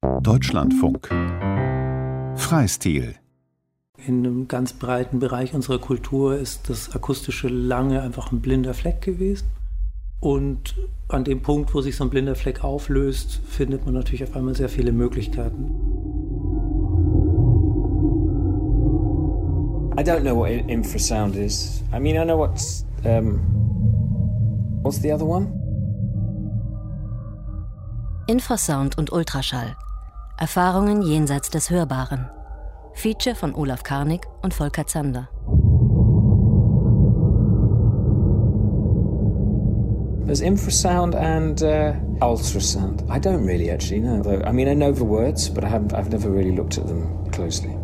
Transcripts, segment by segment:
Deutschlandfunk Freistil in einem ganz breiten Bereich unserer Kultur ist das Akustische lange einfach ein blinder Fleck gewesen. Und an dem Punkt, wo sich so ein blinder Fleck auflöst, findet man natürlich auf einmal sehr viele Möglichkeiten. I don't know what infrasound is. I mean, I know what's um, what's the other one? Infrasound und Ultraschall. Erfahrungen jenseits des Hörbaren. Feature von Olaf Karnig und Volker Zander. There's infrasound and uh, ultrasound. I don't really actually know. I mean, I know the words, but I haven't, I've never really looked at them closely.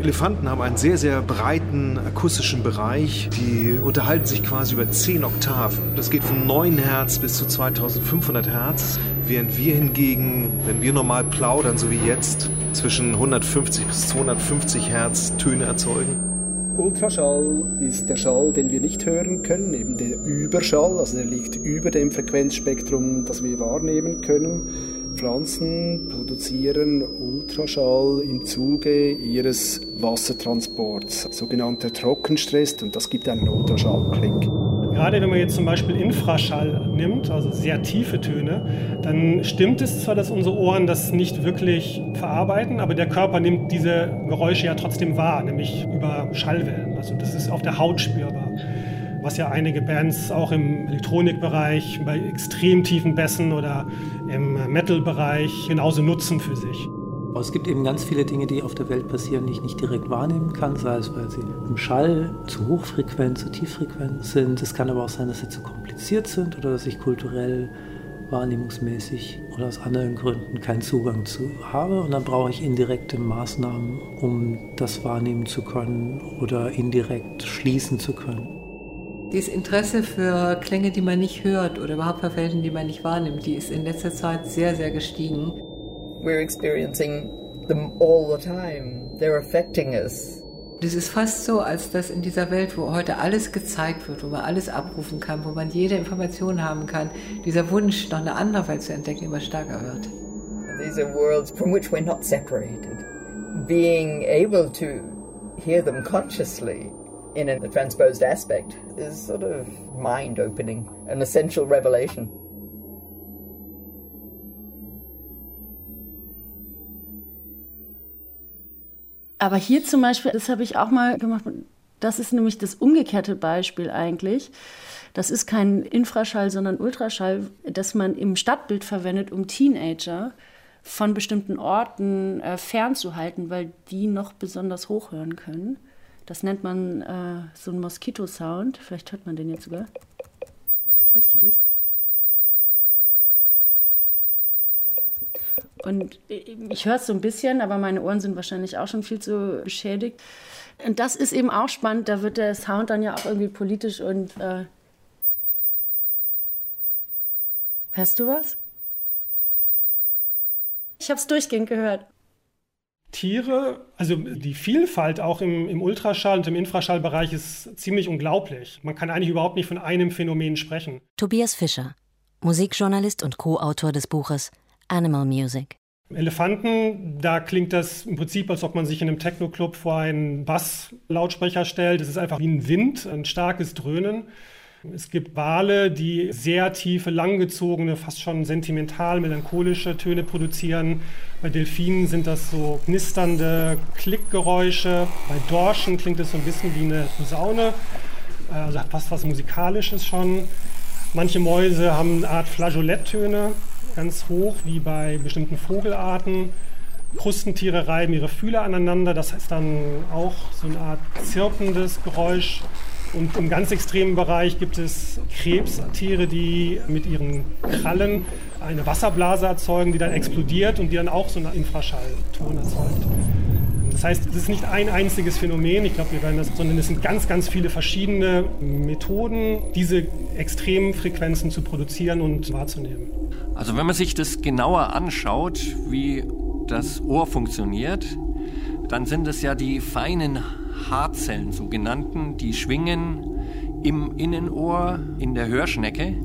Elefanten haben einen sehr, sehr breiten akustischen Bereich. Die unterhalten sich quasi über 10 Oktaven. Das geht von 9 Hertz bis zu 2500 Hertz. Während wir hingegen, wenn wir normal plaudern, so wie jetzt, zwischen 150 bis 250 Hertz Töne erzeugen. Ultraschall ist der Schall, den wir nicht hören können, eben der Überschall, also der liegt über dem Frequenzspektrum, das wir wahrnehmen können. Pflanzen produzieren Ultraschall im Zuge ihres Wassertransports, sogenannter Trockenstress, und das gibt einen Ultraschallklick. Gerade wenn man jetzt zum Beispiel Infraschall nimmt, also sehr tiefe Töne, dann stimmt es zwar, dass unsere Ohren das nicht wirklich verarbeiten, aber der Körper nimmt diese Geräusche ja trotzdem wahr, nämlich über Schallwellen. Also das ist auf der Haut spürbar was ja einige Bands auch im Elektronikbereich, bei extrem tiefen Bässen oder im Metal-Bereich genauso nutzen für sich. Es gibt eben ganz viele Dinge, die auf der Welt passieren, die ich nicht direkt wahrnehmen kann, sei es, weil sie im Schall zu hochfrequent, zu tieffrequent sind. Es kann aber auch sein, dass sie zu kompliziert sind oder dass ich kulturell, wahrnehmungsmäßig oder aus anderen Gründen keinen Zugang zu habe. Und dann brauche ich indirekte Maßnahmen, um das wahrnehmen zu können oder indirekt schließen zu können. Dieses Interesse für Klänge, die man nicht hört oder überhaupt für Welten, die man nicht wahrnimmt, die ist in letzter Zeit sehr, sehr gestiegen. We're experiencing them all the time. They're affecting us. Das ist fast so, als dass in dieser Welt, wo heute alles gezeigt wird, wo man alles abrufen kann, wo man jede Information haben kann, dieser Wunsch, noch eine andere Welt zu entdecken, immer stärker wird. These are worlds from which we're not separated. Being able to hear them consciously in a transposed aspect is sort of mind opening, an essential revelation. Aber hier zum Beispiel, das habe ich auch mal gemacht, das ist nämlich das umgekehrte Beispiel eigentlich. Das ist kein Infraschall, sondern Ultraschall, das man im Stadtbild verwendet, um Teenager von bestimmten Orten äh, fernzuhalten, weil die noch besonders hoch hören können. Das nennt man äh, so einen Moskito-Sound. Vielleicht hört man den jetzt sogar. Hörst du das? Und ich höre es so ein bisschen, aber meine Ohren sind wahrscheinlich auch schon viel zu beschädigt. Und das ist eben auch spannend. Da wird der Sound dann ja auch irgendwie politisch und. Äh Hörst du was? Ich habe es durchgehend gehört. Tiere, also die Vielfalt auch im, im Ultraschall und im Infraschallbereich ist ziemlich unglaublich. Man kann eigentlich überhaupt nicht von einem Phänomen sprechen. Tobias Fischer, Musikjournalist und Co-Autor des Buches Animal Music. Elefanten, da klingt das im Prinzip, als ob man sich in einem Techno-Club vor einen Basslautsprecher stellt. Es ist einfach wie ein Wind, ein starkes Dröhnen. Es gibt Wale, die sehr tiefe, langgezogene, fast schon sentimental, melancholische Töne produzieren. Bei Delfinen sind das so knisternde Klickgeräusche. Bei Dorschen klingt es so ein bisschen wie eine Posaune, also hat fast was Musikalisches schon. Manche Mäuse haben eine Art Flageoletttöne, ganz hoch, wie bei bestimmten Vogelarten. Krustentiere reiben ihre Fühler aneinander, das heißt dann auch so eine Art zirpendes Geräusch. Und im ganz extremen Bereich gibt es Krebstiere, die mit ihren Krallen eine Wasserblase erzeugen, die dann explodiert und die dann auch so einen Infraschallton erzeugt. Das heißt, es ist nicht ein einziges Phänomen, ich glaube, wir werden das, sondern es sind ganz, ganz viele verschiedene Methoden, diese extremen Frequenzen zu produzieren und wahrzunehmen. Also wenn man sich das genauer anschaut, wie das Ohr funktioniert, dann sind es ja die feinen Haarzellen sogenannten, die schwingen im Innenohr in der Hörschnecke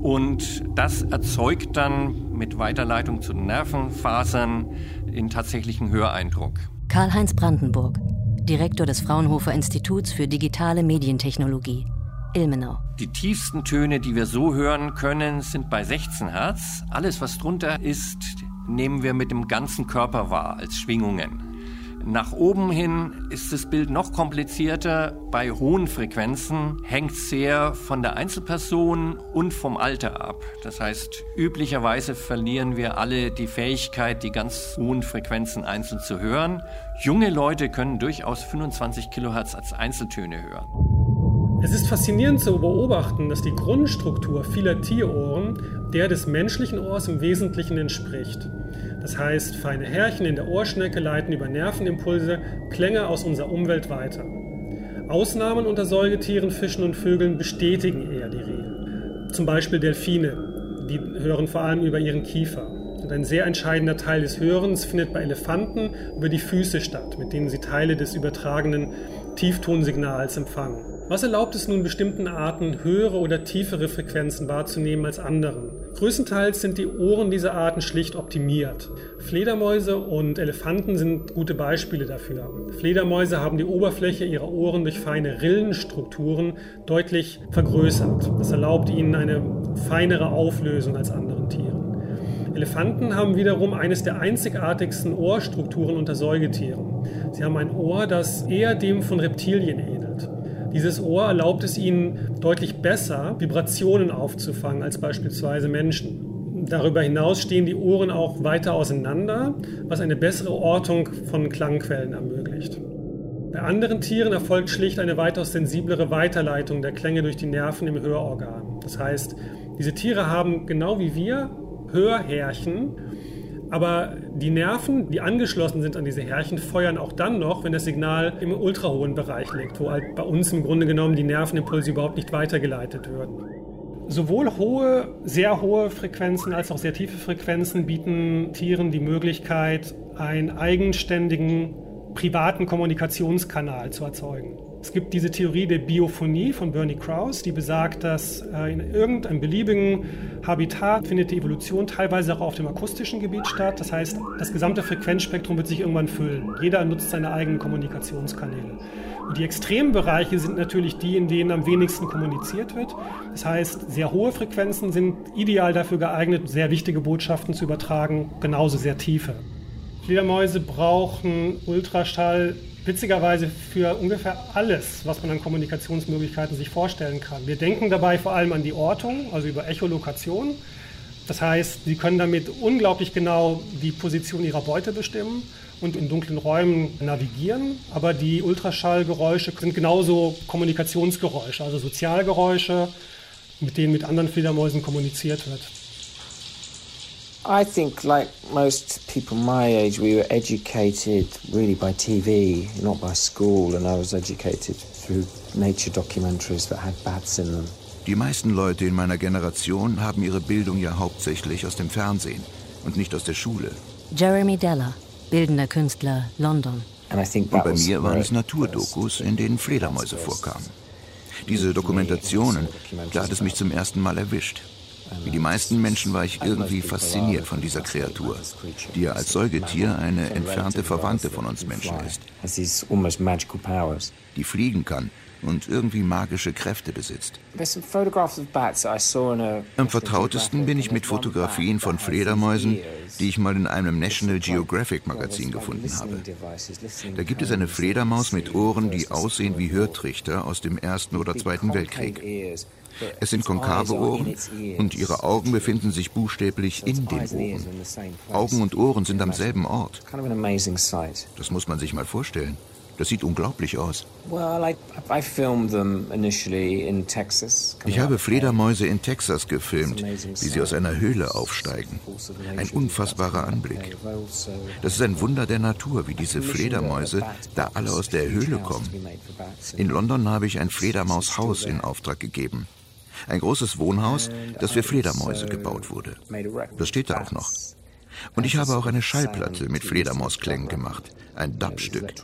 und das erzeugt dann mit Weiterleitung zu Nervenfasern in tatsächlichen Höreindruck. Karl-Heinz Brandenburg, Direktor des Fraunhofer Instituts für digitale Medientechnologie, Ilmenau. Die tiefsten Töne, die wir so hören können, sind bei 16 Hertz. Alles, was drunter ist, nehmen wir mit dem ganzen Körper wahr als Schwingungen. Nach oben hin ist das Bild noch komplizierter. Bei hohen Frequenzen hängt sehr von der Einzelperson und vom Alter ab. Das heißt, üblicherweise verlieren wir alle die Fähigkeit, die ganz hohen Frequenzen einzeln zu hören. Junge Leute können durchaus 25 Kilohertz als Einzeltöne hören. Es ist faszinierend zu beobachten, dass die Grundstruktur vieler Tierohren der des menschlichen Ohrs im Wesentlichen entspricht. Das heißt, feine Härchen in der Ohrschnecke leiten über Nervenimpulse Klänge aus unserer Umwelt weiter. Ausnahmen unter Säugetieren, Fischen und Vögeln bestätigen eher die Regel. Zum Beispiel Delfine, die hören vor allem über ihren Kiefer. Und ein sehr entscheidender Teil des Hörens findet bei Elefanten über die Füße statt, mit denen sie Teile des übertragenen Tieftonsignals empfangen. Was erlaubt es nun bestimmten Arten höhere oder tiefere Frequenzen wahrzunehmen als anderen? Größtenteils sind die Ohren dieser Arten schlicht optimiert. Fledermäuse und Elefanten sind gute Beispiele dafür. Fledermäuse haben die Oberfläche ihrer Ohren durch feine Rillenstrukturen deutlich vergrößert. Das erlaubt ihnen eine feinere Auflösung als anderen Tieren. Elefanten haben wiederum eines der einzigartigsten Ohrstrukturen unter Säugetieren. Sie haben ein Ohr, das eher dem von Reptilien ähnelt. Dieses Ohr erlaubt es ihnen deutlich besser, Vibrationen aufzufangen als beispielsweise Menschen. Darüber hinaus stehen die Ohren auch weiter auseinander, was eine bessere Ortung von Klangquellen ermöglicht. Bei anderen Tieren erfolgt schlicht eine weitaus sensiblere Weiterleitung der Klänge durch die Nerven im Hörorgan. Das heißt, diese Tiere haben genau wie wir Hörhärchen, aber die Nerven, die angeschlossen sind an diese Härchen, feuern auch dann noch, wenn das Signal im ultrahohen Bereich liegt, wo halt bei uns im Grunde genommen die Nervenimpulse überhaupt nicht weitergeleitet würden. Sowohl hohe, sehr hohe Frequenzen als auch sehr tiefe Frequenzen bieten Tieren die Möglichkeit, einen eigenständigen privaten Kommunikationskanal zu erzeugen. Es gibt diese Theorie der Biophonie von Bernie Krause, die besagt, dass äh, in irgendeinem beliebigen Habitat findet die Evolution teilweise auch auf dem akustischen Gebiet statt. Das heißt, das gesamte Frequenzspektrum wird sich irgendwann füllen. Jeder nutzt seine eigenen Kommunikationskanäle. Und die extremen Bereiche sind natürlich die, in denen am wenigsten kommuniziert wird. Das heißt, sehr hohe Frequenzen sind ideal dafür geeignet, sehr wichtige Botschaften zu übertragen, genauso sehr tiefe. Fledermäuse brauchen Ultraschall witzigerweise für ungefähr alles, was man an Kommunikationsmöglichkeiten sich vorstellen kann. Wir denken dabei vor allem an die Ortung, also über Echolokation. Das heißt, sie können damit unglaublich genau die Position ihrer Beute bestimmen und in dunklen Räumen navigieren. Aber die Ultraschallgeräusche sind genauso Kommunikationsgeräusche, also Sozialgeräusche, mit denen mit anderen Fledermäusen kommuniziert wird. I think, like most people my age, we were educated really by TV, not by school, and I was educated through nature documentaries that had bats in them. Die meisten Leute in meiner Generation haben ihre Bildung ja hauptsächlich aus dem Fernsehen und nicht aus der Schule. Jeremy Deller, bildender Künstler, London. Und bei mir waren es Naturdokus, in denen Fledermäuse vorkamen. Diese Dokumentationen, da hat es mich zum ersten Mal erwischt. Wie die meisten Menschen war ich irgendwie fasziniert von dieser Kreatur, die ja als Säugetier eine entfernte Verwandte von uns Menschen ist. Die fliegen kann und irgendwie magische Kräfte besitzt. Am vertrautesten bin ich mit Fotografien von Fledermäusen, die ich mal in einem National Geographic Magazin gefunden habe. Da gibt es eine Fledermaus mit Ohren, die aussehen wie Hörtrichter aus dem Ersten oder Zweiten Weltkrieg. Es sind konkave Ohren und ihre Augen befinden sich buchstäblich in den Ohren. Augen und Ohren sind am selben Ort. Das muss man sich mal vorstellen. Das sieht unglaublich aus. Ich habe Fledermäuse in Texas gefilmt, wie sie aus einer Höhle aufsteigen. Ein unfassbarer Anblick. Das ist ein Wunder der Natur, wie diese Fledermäuse da alle aus der Höhle kommen. In London habe ich ein Fledermaushaus in Auftrag gegeben. Ein großes Wohnhaus, das für Fledermäuse gebaut wurde. Das steht da auch noch. Und ich habe auch eine Schallplatte mit Fledermausklängen gemacht, ein Dub-Stück.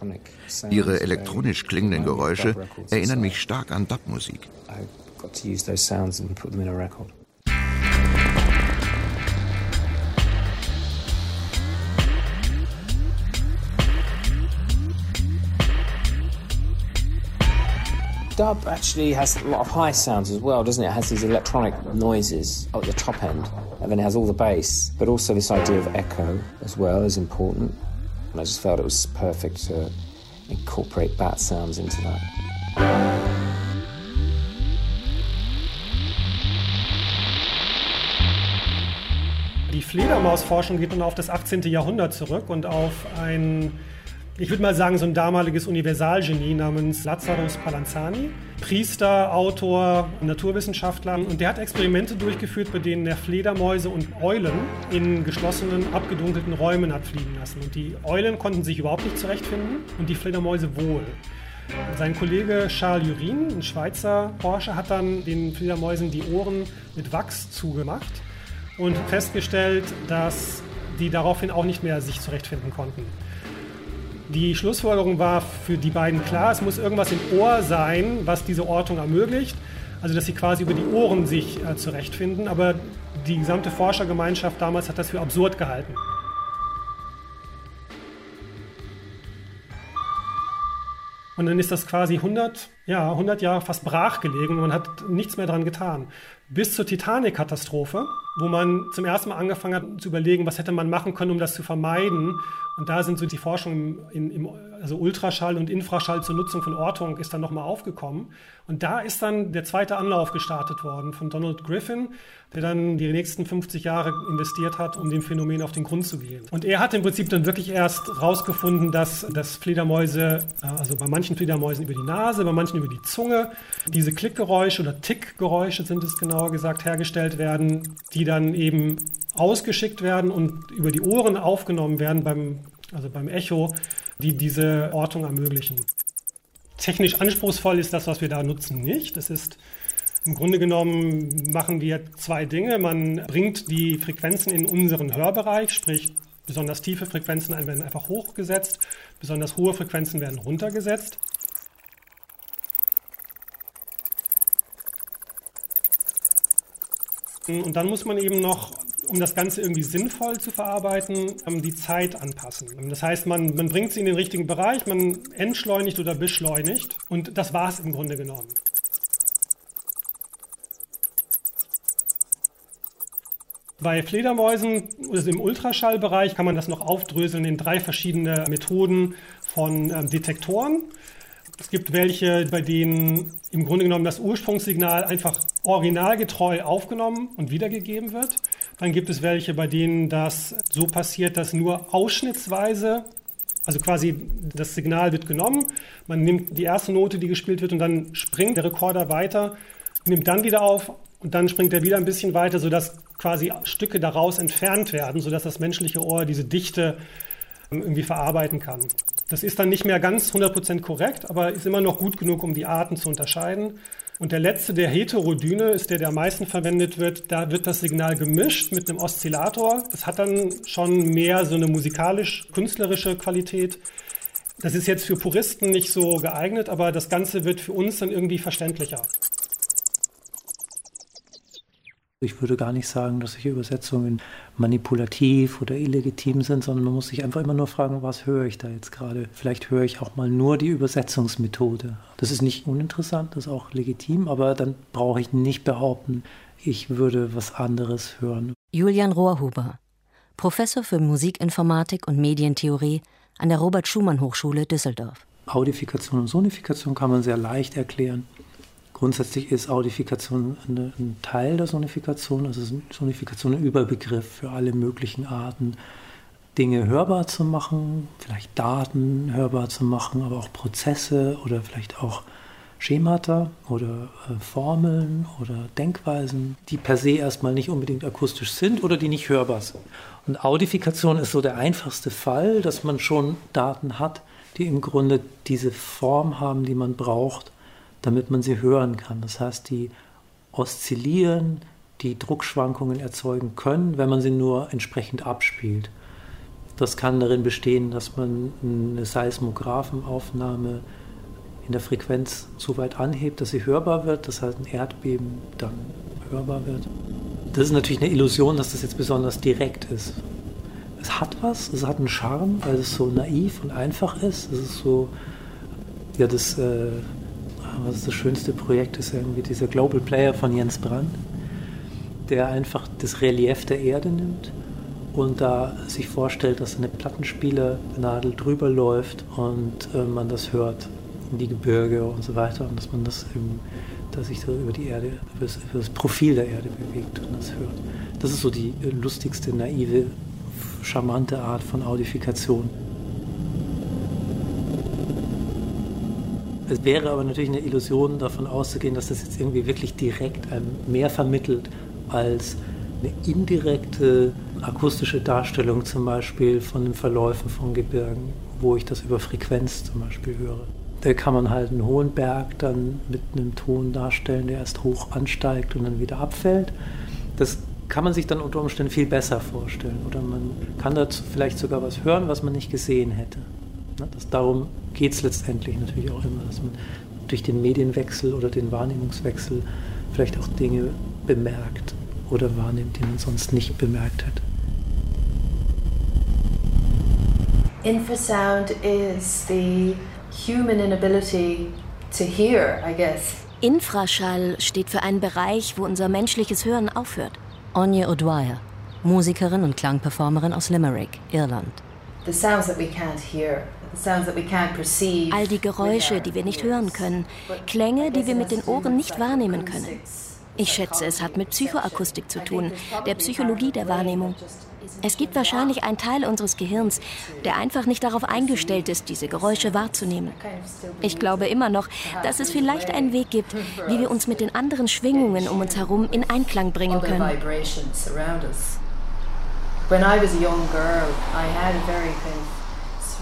Ihre elektronisch klingenden Geräusche erinnern mich stark an Dub-Musik. Dub actually has a lot of high sounds as well, doesn't it? It has these electronic noises at the top end, and then it has all the bass, but also this idea of echo as well is important. And I just felt it was perfect to incorporate bat sounds into that. Die Fledermausforschung geht nun auf das 18. Jahrhundert zurück und auf ein, ich würde mal sagen, so ein damaliges Universalgenie namens Lazarus Palanzani. Priester, Autor, Naturwissenschaftler. Und der hat Experimente durchgeführt, bei denen er Fledermäuse und Eulen in geschlossenen, abgedunkelten Räumen hat fliegen lassen. Und die Eulen konnten sich überhaupt nicht zurechtfinden und die Fledermäuse wohl. Sein Kollege Charles Jurin, ein Schweizer Forscher, hat dann den Fledermäusen die Ohren mit Wachs zugemacht und festgestellt, dass die daraufhin auch nicht mehr sich zurechtfinden konnten. Die Schlussfolgerung war für die beiden klar, es muss irgendwas im Ohr sein, was diese Ortung ermöglicht. Also dass sie quasi über die Ohren sich äh, zurechtfinden. Aber die gesamte Forschergemeinschaft damals hat das für absurd gehalten. Und dann ist das quasi 100, ja, 100 Jahre fast brach gelegen und man hat nichts mehr daran getan. Bis zur Titanic-Katastrophe, wo man zum ersten Mal angefangen hat zu überlegen, was hätte man machen können, um das zu vermeiden. Und da sind so die Forschung im, im also Ultraschall und Infraschall zur Nutzung von Ortung ist dann nochmal aufgekommen. Und da ist dann der zweite Anlauf gestartet worden von Donald Griffin, der dann die nächsten 50 Jahre investiert hat, um dem Phänomen auf den Grund zu gehen. Und er hat im Prinzip dann wirklich erst rausgefunden, dass, dass Fledermäuse, äh, also bei manchen Fledermäusen über die Nase, bei manchen über die Zunge, diese Klickgeräusche oder Tickgeräusche sind es genauer gesagt, hergestellt werden, die dann eben ausgeschickt werden und über die Ohren aufgenommen werden beim, also beim Echo, die diese Ortung ermöglichen. Technisch anspruchsvoll ist das, was wir da nutzen, nicht. Das ist im Grunde genommen machen wir zwei Dinge. Man bringt die Frequenzen in unseren Hörbereich, sprich besonders tiefe Frequenzen werden einfach hochgesetzt, besonders hohe Frequenzen werden runtergesetzt. Und dann muss man eben noch um das Ganze irgendwie sinnvoll zu verarbeiten, ähm, die Zeit anpassen. Das heißt, man, man bringt sie in den richtigen Bereich, man entschleunigt oder beschleunigt und das war es im Grunde genommen. Bei Fledermäusen also im Ultraschallbereich kann man das noch aufdröseln in drei verschiedene Methoden von ähm, Detektoren. Es gibt welche, bei denen im Grunde genommen das Ursprungssignal einfach originalgetreu aufgenommen und wiedergegeben wird. Dann gibt es welche, bei denen das so passiert, dass nur ausschnittsweise, also quasi das Signal wird genommen, man nimmt die erste Note, die gespielt wird, und dann springt der Rekorder weiter, nimmt dann wieder auf und dann springt er wieder ein bisschen weiter, sodass quasi Stücke daraus entfernt werden, sodass das menschliche Ohr diese Dichte ähm, irgendwie verarbeiten kann. Das ist dann nicht mehr ganz 100% korrekt, aber ist immer noch gut genug, um die Arten zu unterscheiden. Und der letzte, der Heterodyne, ist der, der am meisten verwendet wird. Da wird das Signal gemischt mit einem Oszillator. Das hat dann schon mehr so eine musikalisch-künstlerische Qualität. Das ist jetzt für Puristen nicht so geeignet, aber das Ganze wird für uns dann irgendwie verständlicher. Ich würde gar nicht sagen, dass solche Übersetzungen manipulativ oder illegitim sind, sondern man muss sich einfach immer nur fragen, was höre ich da jetzt gerade. Vielleicht höre ich auch mal nur die Übersetzungsmethode. Das ist nicht uninteressant, das ist auch legitim, aber dann brauche ich nicht behaupten, ich würde was anderes hören. Julian Rohrhuber, Professor für Musikinformatik und Medientheorie an der Robert Schumann Hochschule Düsseldorf. Audifikation und Sonifikation kann man sehr leicht erklären. Grundsätzlich ist Audifikation eine, ein Teil der Sonifikation, also Sonifikation ein Überbegriff für alle möglichen Arten, Dinge hörbar zu machen, vielleicht Daten hörbar zu machen, aber auch Prozesse oder vielleicht auch Schemata oder äh, Formeln oder Denkweisen, die per se erstmal nicht unbedingt akustisch sind oder die nicht hörbar sind. Und Audifikation ist so der einfachste Fall, dass man schon Daten hat, die im Grunde diese Form haben, die man braucht, damit man sie hören kann. Das heißt, die oszillieren, die Druckschwankungen erzeugen können, wenn man sie nur entsprechend abspielt. Das kann darin bestehen, dass man eine Seismographenaufnahme in der Frequenz so weit anhebt, dass sie hörbar wird, das heißt ein Erdbeben dann hörbar wird. Das ist natürlich eine Illusion, dass das jetzt besonders direkt ist. Es hat was, es hat einen Charme, weil es so naiv und einfach ist. Es ist so, ja, das äh, Aber das schönste Projekt ist irgendwie dieser Global Player von Jens Brandt, der einfach das Relief der Erde nimmt und da sich vorstellt, dass eine Plattenspielernadel drüber läuft und äh, man das hört in die Gebirge und so weiter und dass man das eben, dass sich da über die Erde, über das, über das Profil der Erde bewegt und das hört. Das ist so die äh, lustigste, naive, charmante Art von Audifikation. Es wäre aber natürlich eine Illusion, davon auszugehen, dass das jetzt irgendwie wirklich direkt einem mehr vermittelt als eine indirekte akustische Darstellung zum Beispiel von den Verläufen von Gebirgen, wo ich das über Frequenz zum Beispiel höre. Da kann man halt einen hohen Berg dann mit einem Ton darstellen, der erst hoch ansteigt und dann wieder abfällt. Das kann man sich dann unter Umständen viel besser vorstellen. Oder man kann dazu vielleicht sogar was hören, was man nicht gesehen hätte. Das, darum geht es letztendlich natürlich auch immer, dass man durch den Medienwechsel oder den Wahrnehmungswechsel vielleicht auch Dinge bemerkt oder wahrnimmt, die man sonst nicht bemerkt hätte. Infrasound is the human inability to hear, I guess. Infraschall steht für einen Bereich, wo unser menschliches Hören aufhört. Anya O'Dwyer, Musikerin und Klangperformerin aus Limerick, Irland. The sounds that we can't hear, All die Geräusche, die wir nicht hören können, Klänge, die wir mit den Ohren nicht wahrnehmen können. Ich schätze, es hat mit Psychoakustik zu tun, der Psychologie der Wahrnehmung. Es gibt wahrscheinlich einen Teil unseres Gehirns, der einfach nicht darauf eingestellt ist, diese Geräusche wahrzunehmen. Ich glaube immer noch, dass es vielleicht einen Weg gibt, wie wir uns mit den anderen Schwingungen um uns herum in Einklang bringen können. When I was a young girl, I had a very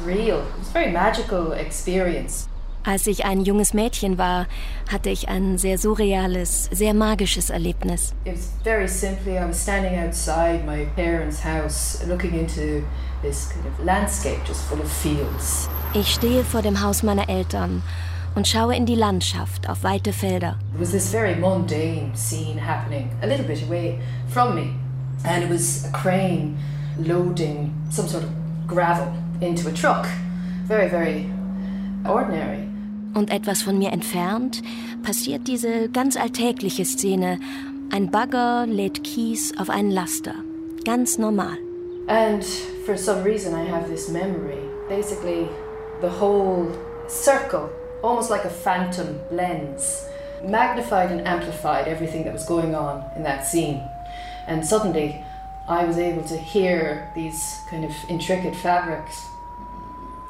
kind of surreal, it was a very magical experience. Als ich ein junges Mädchen war, hatte ich ein sehr surreales, sehr magisches Erlebnis. It was very simply, I was standing outside my parents' house, looking into this kind of landscape just full of fields. Ich stehe vor dem Haus meiner Eltern und schaue in die Landschaft auf weite Felder. It was this very mundane scene happening, a little bit away from me, and it was a crane loading some sort of gravel into a truck. Very, very ordinary. Und etwas von mir entfernt passiert diese ganz alltägliche Szene. Ein Bagger lädt Kies auf einen Laster. Ganz normal. And for some reason I have this memory. Basically the whole circle, almost like a phantom lens, magnified and amplified everything that was going on in that scene. And suddenly I was able to hear these kind of intricate fabrics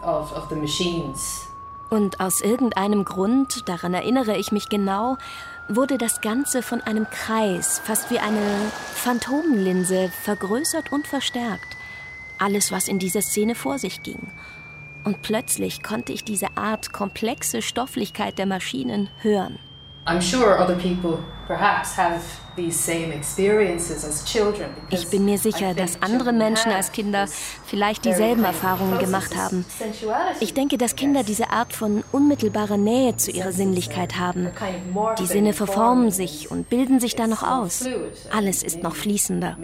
of, of the machines und aus irgendeinem Grund, daran erinnere ich mich genau, wurde das Ganze von einem Kreis, fast wie eine Phantomlinse, vergrößert und verstärkt. Alles, was in dieser Szene vor sich ging. Und plötzlich konnte ich diese Art komplexe Stofflichkeit der Maschinen hören. I'm sure other people perhaps have ich bin mir sicher, dass andere Menschen als Kinder vielleicht dieselben Erfahrungen gemacht haben. Ich denke, dass Kinder diese Art von unmittelbarer Nähe zu ihrer Sinnlichkeit haben. Die Sinne verformen sich und bilden sich dann noch aus. Alles ist noch fließender.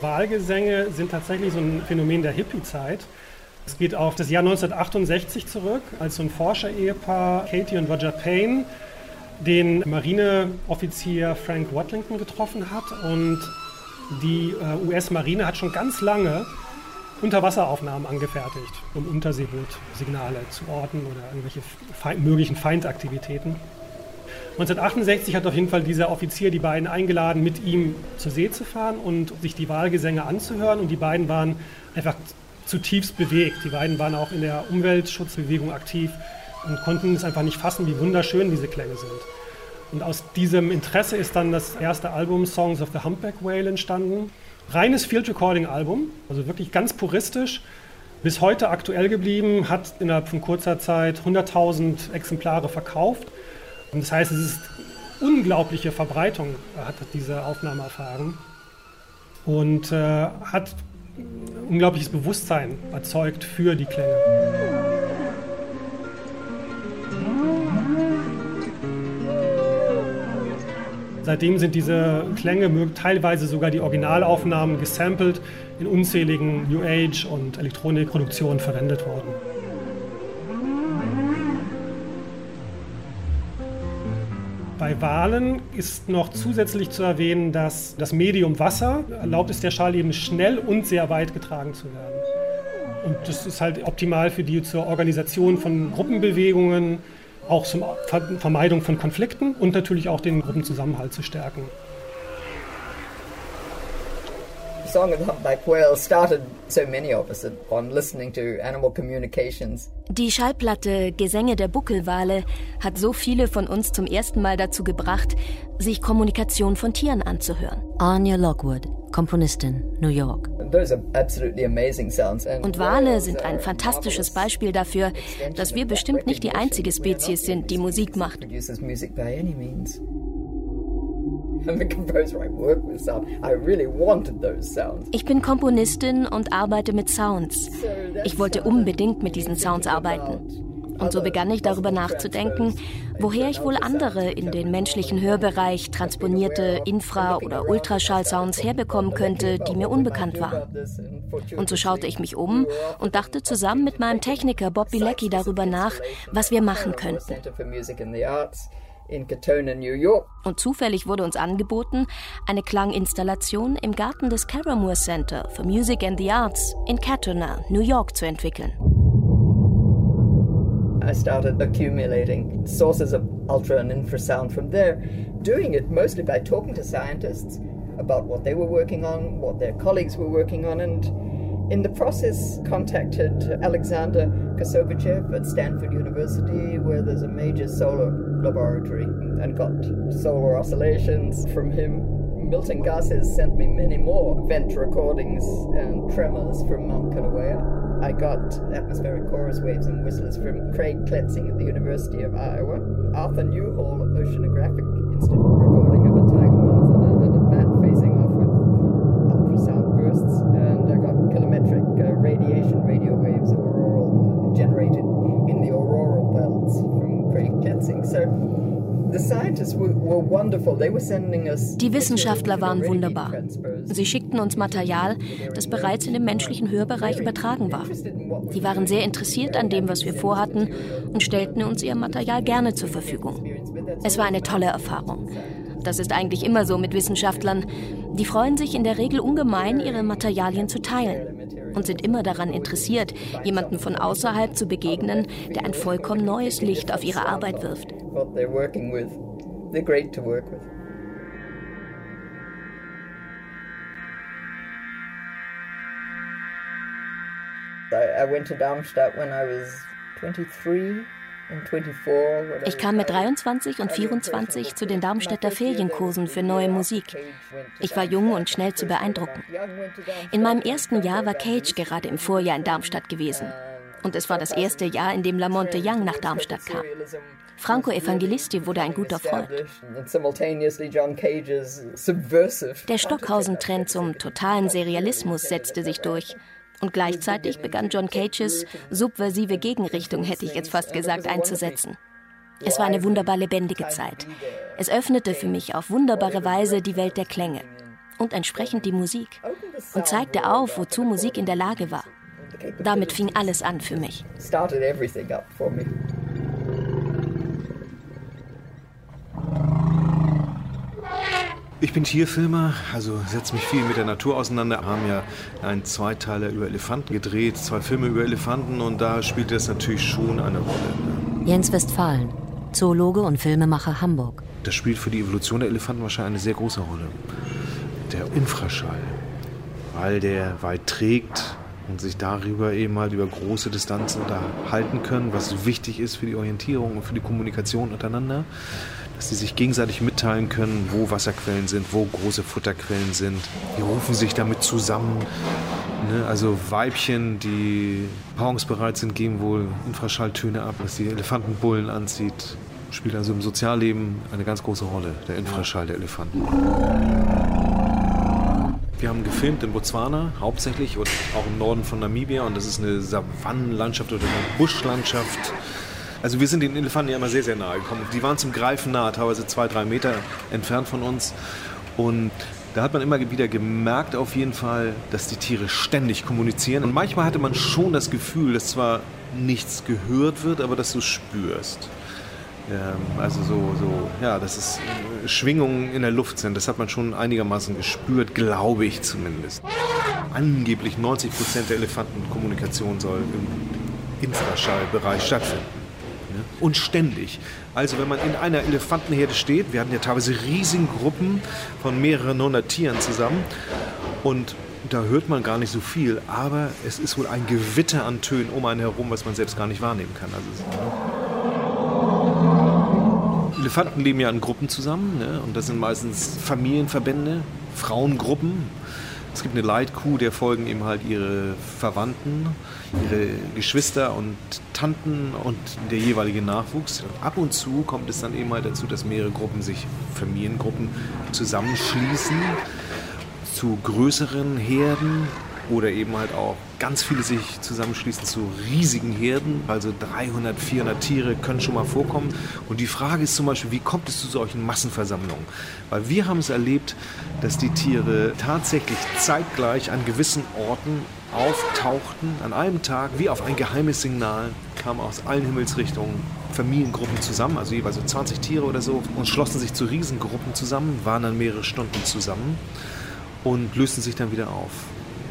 Wahlgesänge sind tatsächlich so ein Phänomen der Hippie-Zeit. Es geht auf das Jahr 1968 zurück, als so ein Forscher-Ehepaar, Katie und Roger Payne, den Marineoffizier Frank Watlington getroffen hat. Und die äh, US-Marine hat schon ganz lange Unterwasseraufnahmen angefertigt, um Unterseebootsignale zu orten oder irgendwelche möglichen Feindaktivitäten. 1968 hat auf jeden Fall dieser Offizier die beiden eingeladen, mit ihm zur See zu fahren und sich die Wahlgesänge anzuhören. Und die beiden waren einfach zutiefst bewegt. Die beiden waren auch in der Umweltschutzbewegung aktiv und konnten es einfach nicht fassen, wie wunderschön diese Klänge sind. Und aus diesem Interesse ist dann das erste Album Songs of the Humpback Whale entstanden. Reines Field Recording Album, also wirklich ganz puristisch, bis heute aktuell geblieben, hat innerhalb von kurzer Zeit 100.000 Exemplare verkauft. Und das heißt, es ist unglaubliche Verbreitung hat diese Aufnahme erfahren und äh, hat unglaubliches Bewusstsein erzeugt für die Klänge. Seitdem sind diese Klänge, teilweise sogar die Originalaufnahmen gesampelt, in unzähligen New Age und Elektronikproduktionen verwendet worden. Bei Walen ist noch zusätzlich zu erwähnen, dass das Medium Wasser erlaubt es der Schall eben schnell und sehr weit getragen zu werden. Und das ist halt optimal für die zur Organisation von Gruppenbewegungen, auch zur Vermeidung von Konflikten und natürlich auch den Gruppenzusammenhalt zu stärken. Song of the Humpback Whale started so many of us on listening to animal communications. Die Schallplatte Gesänge der Buckelwale hat so viele von uns zum ersten Mal dazu gebracht, sich Kommunikation von Tieren anzuhören. Anya Lockwood, Komponistin, New York. Und Wale sind ein fantastisches Beispiel dafür, dass wir bestimmt nicht die einzige Spezies sind, die Musik macht. Ich bin Komponistin und arbeite mit Sounds. Ich wollte unbedingt mit diesen Sounds arbeiten. Und so begann ich darüber nachzudenken, woher ich wohl andere in den menschlichen Hörbereich transponierte Infra- oder Ultraschallsounds herbekommen könnte, die mir unbekannt waren. Und so schaute ich mich um und dachte zusammen mit meinem Techniker Bob Bilecki darüber nach, was wir machen könnten in Katona, New York. Und zufällig wurde uns angeboten, eine Klanginstallation im Garten des Caramore Center for Music and the Arts in Katona, New York zu entwickeln. I started accumulating sources of ultra and infrasound from there, doing it mostly by talking to scientists about what they were working on, what their colleagues were working on, and in the process, contacted Alexander Kosovichev at Stanford University, where there's a major solar laboratory, and got solar oscillations from him. Milton Garces sent me many more vent recordings and tremors from Mount Kilauea. I got atmospheric chorus waves and whistlers from Craig Kletzing at the University of Iowa, Arthur Newhall Oceanographic Instant recording of a tiger Die Wissenschaftler waren wunderbar. Sie schickten uns Material, das bereits in dem menschlichen Hörbereich übertragen war. Die waren sehr interessiert an dem, was wir vorhatten und stellten uns ihr Material gerne zur Verfügung. Es war eine tolle Erfahrung. Das ist eigentlich immer so mit Wissenschaftlern. Die freuen sich in der Regel ungemein, ihre Materialien zu teilen und sind immer daran interessiert, jemanden von außerhalb zu begegnen, der ein vollkommen neues Licht auf ihre Arbeit wirft. I went to Darmstadt when I was 23. Ich kam mit 23 und 24 zu den Darmstädter Ferienkursen für neue Musik. Ich war jung und schnell zu beeindrucken. In meinem ersten Jahr war Cage gerade im Vorjahr in Darmstadt gewesen. Und es war das erste Jahr, in dem Lamonte Young nach Darmstadt kam. Franco Evangelisti wurde ein guter Freund. Der Stockhausen-Trend zum totalen Serialismus setzte sich durch. Und gleichzeitig begann John Cages subversive Gegenrichtung, hätte ich jetzt fast gesagt, einzusetzen. Es war eine wunderbar lebendige Zeit. Es öffnete für mich auf wunderbare Weise die Welt der Klänge und entsprechend die Musik und zeigte auf, wozu Musik in der Lage war. Damit fing alles an für mich. Ich bin Tierfilmer, also setze mich viel mit der Natur auseinander. Wir haben ja einen Zweiteiler über Elefanten gedreht, zwei Filme über Elefanten und da spielt das natürlich schon eine Rolle. Jens Westfalen, Zoologe und Filmemacher Hamburg. Das spielt für die Evolution der Elefanten wahrscheinlich eine sehr große Rolle. Der Infraschall, weil der weit trägt und sich darüber eben halt über große Distanzen unterhalten können, was wichtig ist für die Orientierung und für die Kommunikation untereinander dass sie sich gegenseitig mitteilen können, wo Wasserquellen sind, wo große Futterquellen sind. Die rufen sich damit zusammen. Ne? Also Weibchen, die paarungsbereit sind, geben wohl Infraschalltöne ab, was die Elefantenbullen anzieht. Spielt also im Sozialleben eine ganz große Rolle, der Infraschall der Elefanten. Wir haben gefilmt in Botswana hauptsächlich und auch im Norden von Namibia und das ist eine Savannenlandschaft oder eine Buschlandschaft Also wir sind den Elefanten ja immer sehr, sehr nahe gekommen. Die waren zum Greifen nahe, teilweise zwei, drei Meter entfernt von uns. Und da hat man immer wieder gemerkt auf jeden Fall, dass die Tiere ständig kommunizieren. Und manchmal hatte man schon das Gefühl, dass zwar nichts gehört wird, aber dass du es spürst. Ähm, also so, so, ja, dass es äh, Schwingungen in der Luft sind. Das hat man schon einigermaßen gespürt, glaube ich zumindest. Angeblich 90 Prozent der Elefantenkommunikation soll im Infraschallbereich stattfinden. Und ständig. Also wenn man in einer Elefantenherde steht, wir hatten ja teilweise riesige Gruppen von mehreren hundert Tieren zusammen und da hört man gar nicht so viel, aber es ist wohl ein Gewitter an Tönen um einen herum, was man selbst gar nicht wahrnehmen kann. Also Elefanten leben ja in Gruppen zusammen ne? und das sind meistens Familienverbände, Frauengruppen. Es gibt eine Leitkuh, der folgen eben halt ihre Verwandten, ihre Geschwister und Tanten und der jeweilige Nachwuchs. Ab und zu kommt es dann eben halt dazu, dass mehrere Gruppen sich, Familiengruppen, zusammenschließen zu größeren Herden oder eben halt auch ganz viele sich zusammenschließen zu riesigen Herden. Also 300, 400 Tiere können schon mal vorkommen. Und die Frage ist zum Beispiel, wie kommt es zu solchen Massenversammlungen? Weil wir haben es erlebt, dass die Tiere tatsächlich zeitgleich an gewissen Orten auftauchten, an einem Tag, wie auf ein geheimes Signal, kamen aus allen Himmelsrichtungen Familiengruppen zusammen, also jeweils so 20 Tiere oder so, und schlossen sich zu Riesengruppen zusammen, waren dann mehrere Stunden zusammen und lösten sich dann wieder auf.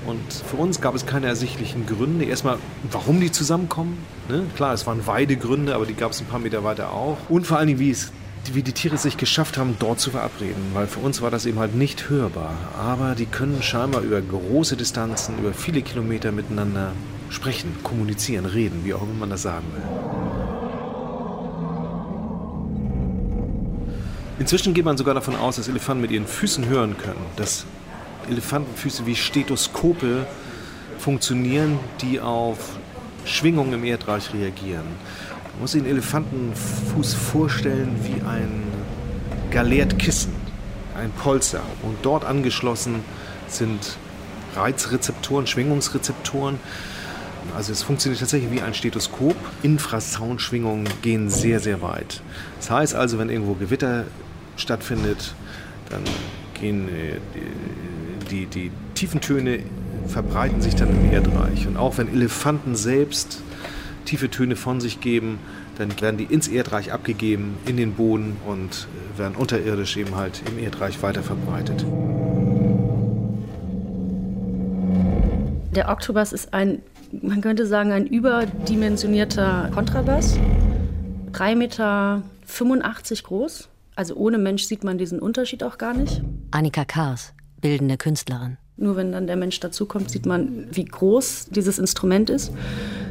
Und für uns gab es keine ersichtlichen Gründe. Erstmal, warum die zusammenkommen. Ne? Klar, es waren Weidegründe, aber die gab es ein paar Meter weiter auch. Und vor allen Dingen, wie, es, wie die Tiere sich geschafft haben, dort zu verabreden. Weil für uns war das eben halt nicht hörbar. Aber die können scheinbar über große Distanzen, über viele Kilometer miteinander sprechen, kommunizieren, reden, wie auch immer man das sagen will. Inzwischen geht man sogar davon aus, dass Elefanten mit ihren Füßen hören können. Dass Elefantenfüße wie Stethoskope funktionieren, die auf Schwingungen im Erdreich reagieren. Man muss sich den Elefantenfuß vorstellen wie ein Galertkissen, ein Polster. Und dort angeschlossen sind Reizrezeptoren, Schwingungsrezeptoren. Also es funktioniert tatsächlich wie ein Stethoskop. Infrasoundschwingungen gehen sehr, sehr weit. Das heißt also, wenn irgendwo Gewitter stattfindet, dann gehen äh, die, die tiefen Töne verbreiten sich dann im Erdreich. Und auch wenn Elefanten selbst tiefe Töne von sich geben, dann werden die ins Erdreich abgegeben, in den Boden und äh, werden unterirdisch eben halt im Erdreich weiter verbreitet. Der Oktobus ist ein, man könnte sagen, ein überdimensionierter Kontrabass. 3,85 Meter groß. Also ohne Mensch sieht man diesen Unterschied auch gar nicht. Annika Kars, bildende Künstlerin. Nur wenn dann der Mensch dazukommt, sieht man, wie groß dieses Instrument ist.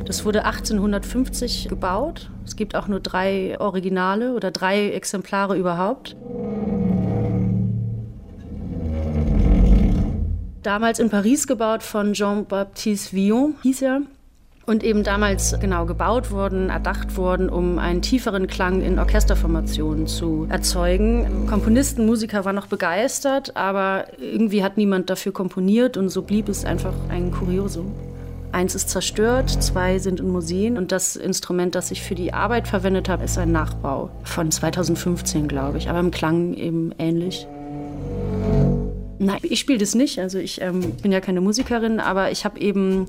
Das wurde 1850 gebaut. Es gibt auch nur drei Originale oder drei Exemplare überhaupt. Damals in Paris gebaut von Jean-Baptiste Villon, hieß er und eben damals genau gebaut worden, erdacht worden, um einen tieferen Klang in Orchesterformationen zu erzeugen. Komponisten, Musiker waren noch begeistert, aber irgendwie hat niemand dafür komponiert und so blieb es einfach ein Kuriosum. Eins ist zerstört, zwei sind in Museen und das Instrument, das ich für die Arbeit verwendet habe, ist ein Nachbau von 2015, glaube ich, aber im Klang eben ähnlich. Nein, ich spiele das nicht, also ich ähm, bin ja keine Musikerin, aber ich habe eben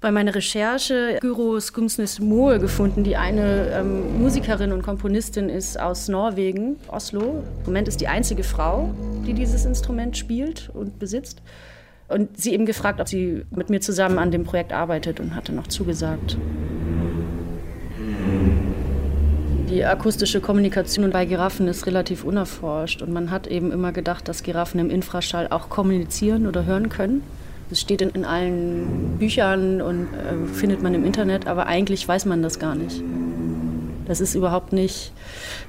bei meiner Recherche Gyro Skumsnes Moe gefunden, die eine ähm, Musikerin und Komponistin ist aus Norwegen, Oslo. Im Moment ist die einzige Frau, die dieses Instrument spielt und besitzt. Und sie eben gefragt, ob sie mit mir zusammen an dem Projekt arbeitet und hatte noch zugesagt. Die akustische Kommunikation bei Giraffen ist relativ unerforscht und man hat eben immer gedacht, dass Giraffen im Infraschall auch kommunizieren oder hören können. Das steht in, in allen Büchern und äh, findet man im Internet, aber eigentlich weiß man das gar nicht. Das ist überhaupt nicht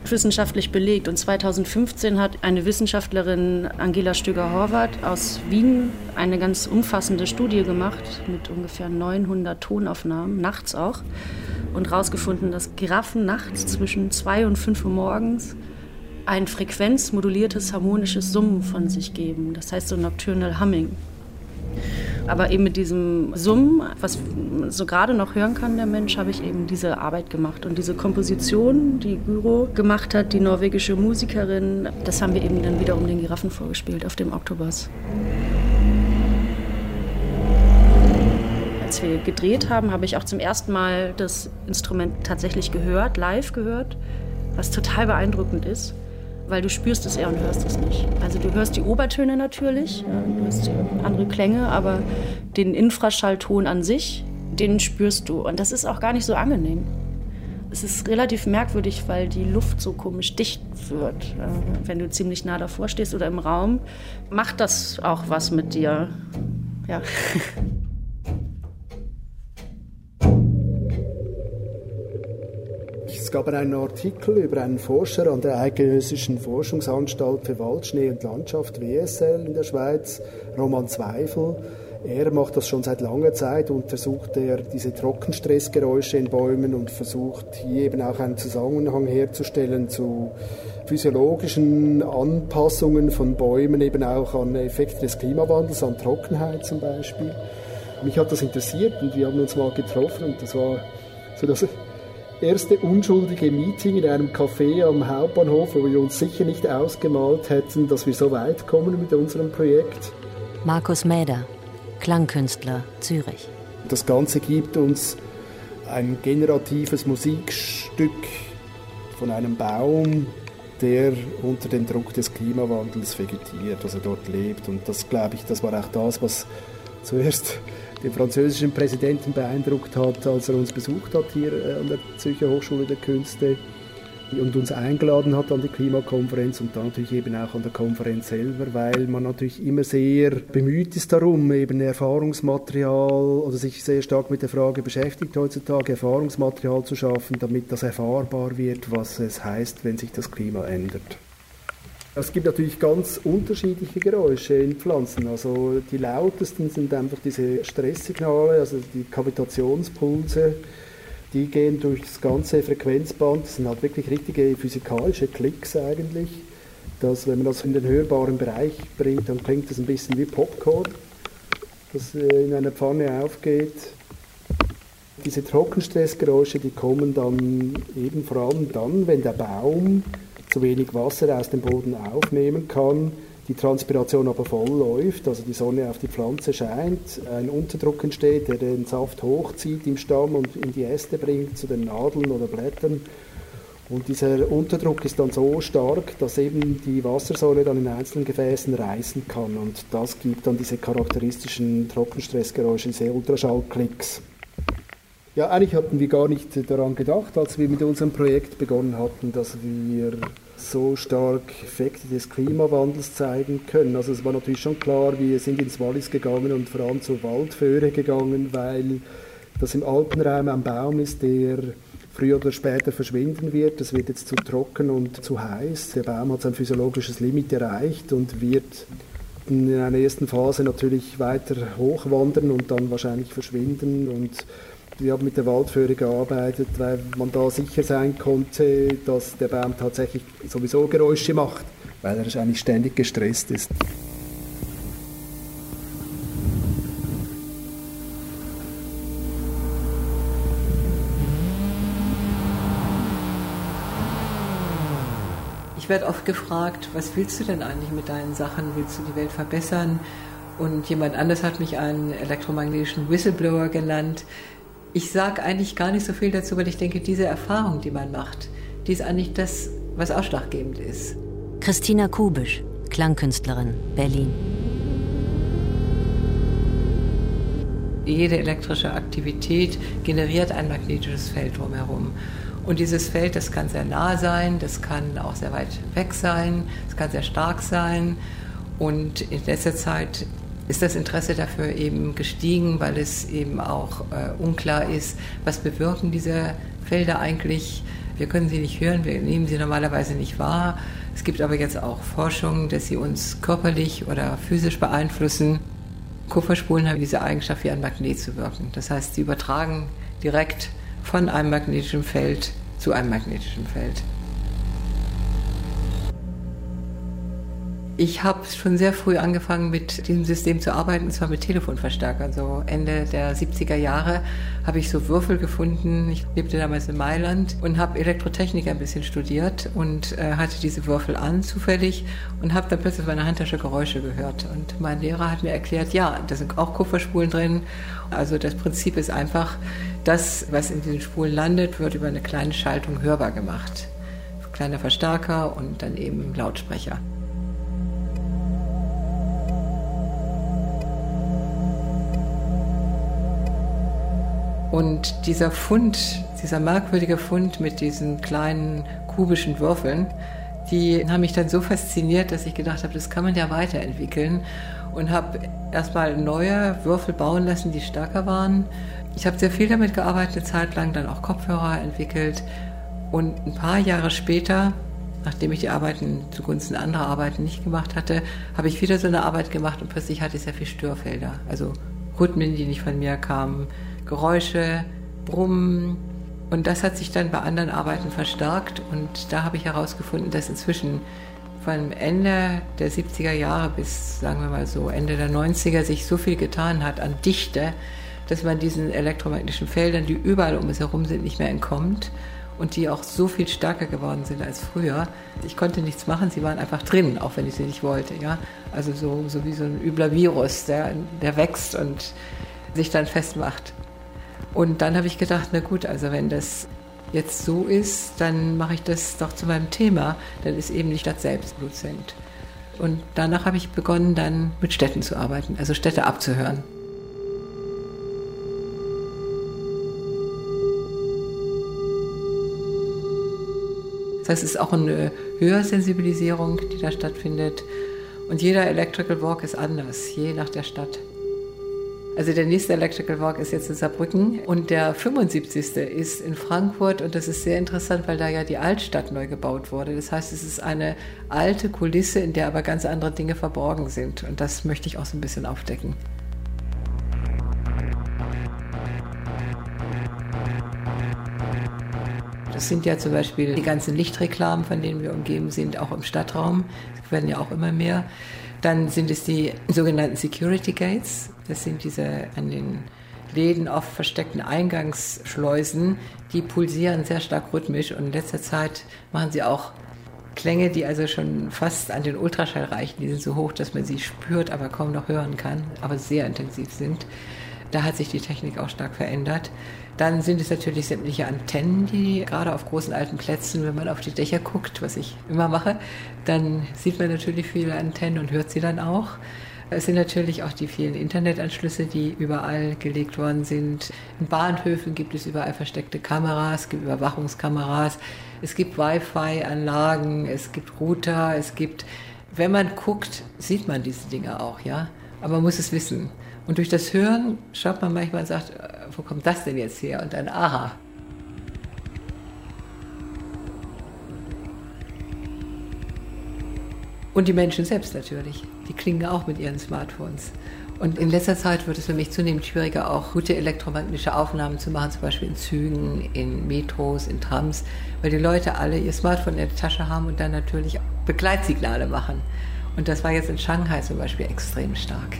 wissenschaftlich belegt. Und 2015 hat eine Wissenschaftlerin, Angela Stöger-Horvath aus Wien, eine ganz umfassende Studie gemacht mit ungefähr 900 Tonaufnahmen, nachts auch, und herausgefunden, dass Giraffen nachts zwischen 2 und 5 Uhr morgens ein frequenzmoduliertes harmonisches Summen von sich geben. Das heißt so Nocturnal Humming. Aber eben mit diesem Summen, was so gerade noch hören kann der Mensch, habe ich eben diese Arbeit gemacht. Und diese Komposition, die Gyro gemacht hat, die norwegische Musikerin, das haben wir eben dann wieder um den Giraffen vorgespielt auf dem Oktobus. Als wir gedreht haben, habe ich auch zum ersten Mal das Instrument tatsächlich gehört, live gehört, was total beeindruckend ist weil du spürst es eher und hörst es nicht. Also du hörst die Obertöne natürlich, du hörst andere Klänge, aber den Infraschallton an sich, den spürst du. Und das ist auch gar nicht so angenehm. Es ist relativ merkwürdig, weil die Luft so komisch dicht wird. Äh, wenn du ziemlich nah davor stehst oder im Raum, macht das auch was mit dir. Ja. Es gab einen Artikel über einen Forscher an der Eidgenössischen Forschungsanstalt für Wald, Schnee und Landschaft WSL in der Schweiz, Roman Zweifel. Er macht das schon seit langer Zeit, untersucht er diese Trockenstressgeräusche in Bäumen und versucht hier eben auch einen Zusammenhang herzustellen zu physiologischen Anpassungen von Bäumen, eben auch an Effekte des Klimawandels, an Trockenheit zum Beispiel. Mich hat das interessiert und wir haben uns mal getroffen und das war so das erste unschuldige Meeting in einem Café am Hauptbahnhof, wo wir uns sicher nicht ausgemalt hätten, dass wir so weit kommen mit unserem Projekt. Markus Mäder, Klangkünstler, Zürich. Das Ganze gibt uns ein generatives Musikstück von einem Baum, der unter dem Druck des Klimawandels vegetiert, also dort lebt. Und das, glaube ich, das war auch das, was zuerst den französischen Präsidenten beeindruckt hat, als er uns besucht hat hier äh, an der Zürcher Hochschule der Künste und uns eingeladen hat an die Klimakonferenz und dann natürlich eben auch an der Konferenz selber, weil man natürlich immer sehr bemüht ist darum, eben Erfahrungsmaterial oder sich sehr stark mit der Frage beschäftigt heutzutage, Erfahrungsmaterial zu schaffen, damit das erfahrbar wird, was es heißt, wenn sich das Klima ändert. Es gibt natürlich ganz unterschiedliche Geräusche in Pflanzen. Also die lautesten sind einfach diese Stresssignale, also die Kavitationspulse. Die gehen durch das ganze Frequenzband. Das sind halt wirklich richtige physikalische Klicks eigentlich. Dass, wenn man das in den hörbaren Bereich bringt, dann klingt das ein bisschen wie Popcorn, das äh, in einer Pfanne aufgeht. Diese Trockenstressgeräusche, die kommen dann eben vor allem dann, wenn der Baum zu wenig Wasser aus dem Boden aufnehmen kann, die Transpiration aber voll läuft, also die Sonne auf die Pflanze scheint, ein Unterdruck entsteht, der den Saft hochzieht im Stamm und in die Äste bringt, zu den Nadeln oder Blättern. Und dieser Unterdruck ist dann so stark, dass eben die Wassersäule dann in einzelnen Gefäßen reißen kann. Und das gibt dann diese charakteristischen Trockenstressgeräusche, diese Ultraschallklicks. Ja, eigentlich hatten wir gar nicht daran gedacht, als wir mit unserem Projekt begonnen hatten, dass wir so stark Effekte des Klimawandels zeigen können. Also es war natürlich schon klar, wir sind ins Wallis gegangen und vor allem zur Waldföhre gegangen, weil das im Alpenraum ein Baum ist, der früher oder später verschwinden wird. Es wird jetzt zu trocken und zu heiß. Der Baum hat sein physiologisches Limit erreicht und wird in einer ersten Phase natürlich weiter hochwandern und dann wahrscheinlich verschwinden und wir haben mit der Waldföhre gearbeitet, weil man da sicher sein konnte, dass der Baum tatsächlich sowieso Geräusche macht, weil er eigentlich ständig gestresst ist. Ich werde oft gefragt, was willst du denn eigentlich mit deinen Sachen? Willst du die Welt verbessern? Und jemand anders hat mich einen elektromagnetischen Whistleblower genannt. Ich sage eigentlich gar nicht so viel dazu, weil ich denke, diese Erfahrung, die man macht, die ist eigentlich das, was ausschlaggebend ist. Christina Kubisch, Klangkünstlerin, Berlin. Jede elektrische Aktivität generiert ein magnetisches Feld drumherum. Und dieses Feld, das kann sehr nah sein, das kann auch sehr weit weg sein, es kann sehr stark sein. Und in letzter Zeit ist das Interesse dafür eben gestiegen, weil es eben auch äh, unklar ist, was bewirken diese Felder eigentlich. Wir können sie nicht hören, wir nehmen sie normalerweise nicht wahr. Es gibt aber jetzt auch Forschung, dass sie uns körperlich oder physisch beeinflussen. Kupferspulen haben diese Eigenschaft, wie ein Magnet zu wirken. Das heißt, sie übertragen direkt von einem magnetischen Feld zu einem magnetischen Feld. Ich habe schon sehr früh angefangen, mit diesem System zu arbeiten, und zwar mit Telefonverstärkern. So Ende der 70er Jahre habe ich so Würfel gefunden. Ich lebte damals in Mailand und habe Elektrotechnik ein bisschen studiert und äh, hatte diese Würfel an zufällig und habe dann plötzlich meine Handtasche Geräusche gehört. Und mein Lehrer hat mir erklärt, ja, da sind auch Kupferspulen drin. Also das Prinzip ist einfach, das, was in diesen Spulen landet, wird über eine kleine Schaltung hörbar gemacht. Kleiner Verstärker und dann eben Lautsprecher. Und dieser Fund, dieser merkwürdige Fund mit diesen kleinen kubischen Würfeln, die haben mich dann so fasziniert, dass ich gedacht habe, das kann man ja weiterentwickeln. Und habe erstmal neue Würfel bauen lassen, die stärker waren. Ich habe sehr viel damit gearbeitet, eine Zeit lang dann auch Kopfhörer entwickelt. Und ein paar Jahre später, nachdem ich die Arbeiten zugunsten anderer Arbeiten nicht gemacht hatte, habe ich wieder so eine Arbeit gemacht und plötzlich hatte ich sehr viele Störfelder, also Rhythmen, die nicht von mir kamen, Geräusche, Brummen. Und das hat sich dann bei anderen Arbeiten verstärkt. Und da habe ich herausgefunden, dass inzwischen von Ende der 70er Jahre bis, sagen wir mal so, Ende der 90er sich so viel getan hat an Dichte, dass man diesen elektromagnetischen Feldern, die überall um es herum sind, nicht mehr entkommt und die auch so viel stärker geworden sind als früher. Ich konnte nichts machen, sie waren einfach drin, auch wenn ich sie nicht wollte. Ja? Also so, so wie so ein übler Virus, der, der wächst und sich dann festmacht. Und dann habe ich gedacht, na gut, also wenn das jetzt so ist, dann mache ich das doch zu meinem Thema. Dann ist eben die Stadt selbst Produzent. Und danach habe ich begonnen, dann mit Städten zu arbeiten, also Städte abzuhören. Das heißt, es ist auch eine Hörsensibilisierung, die da stattfindet. Und jeder Electrical Walk ist anders, je nach der Stadt. Also der nächste Electrical Walk ist jetzt in Saarbrücken und der 75. ist in Frankfurt und das ist sehr interessant, weil da ja die Altstadt neu gebaut wurde. Das heißt, es ist eine alte Kulisse, in der aber ganz andere Dinge verborgen sind und das möchte ich auch so ein bisschen aufdecken. Das sind ja zum Beispiel die ganzen Lichtreklamen, von denen wir umgeben sind, auch im Stadtraum. Werden ja auch immer mehr. Dann sind es die sogenannten Security Gates. Das sind diese an den Läden oft versteckten Eingangsschleusen. Die pulsieren sehr stark rhythmisch und in letzter Zeit machen sie auch Klänge, die also schon fast an den Ultraschall reichen. Die sind so hoch, dass man sie spürt, aber kaum noch hören kann, aber sehr intensiv sind. Da hat sich die Technik auch stark verändert. Dann sind es natürlich sämtliche Antennen, die gerade auf großen alten Plätzen, wenn man auf die Dächer guckt, was ich immer mache, dann sieht man natürlich viele Antennen und hört sie dann auch. Es sind natürlich auch die vielen Internetanschlüsse, die überall gelegt worden sind. In Bahnhöfen gibt es überall versteckte Kameras, es gibt Überwachungskameras, es gibt Wi-Fi-Anlagen, es gibt Router, es gibt, wenn man guckt, sieht man diese Dinge auch, ja. Aber man muss es wissen. Und durch das Hören schaut man manchmal und sagt, äh, wo kommt das denn jetzt her? Und dann, aha. Und die Menschen selbst natürlich. Die klingen auch mit ihren Smartphones. Und in letzter Zeit wird es für mich zunehmend schwieriger, auch gute elektromagnetische Aufnahmen zu machen, zum Beispiel in Zügen, in Metros, in Trams, weil die Leute alle ihr Smartphone in der Tasche haben und dann natürlich Begleitsignale machen. Und das war jetzt in Shanghai zum Beispiel extrem stark.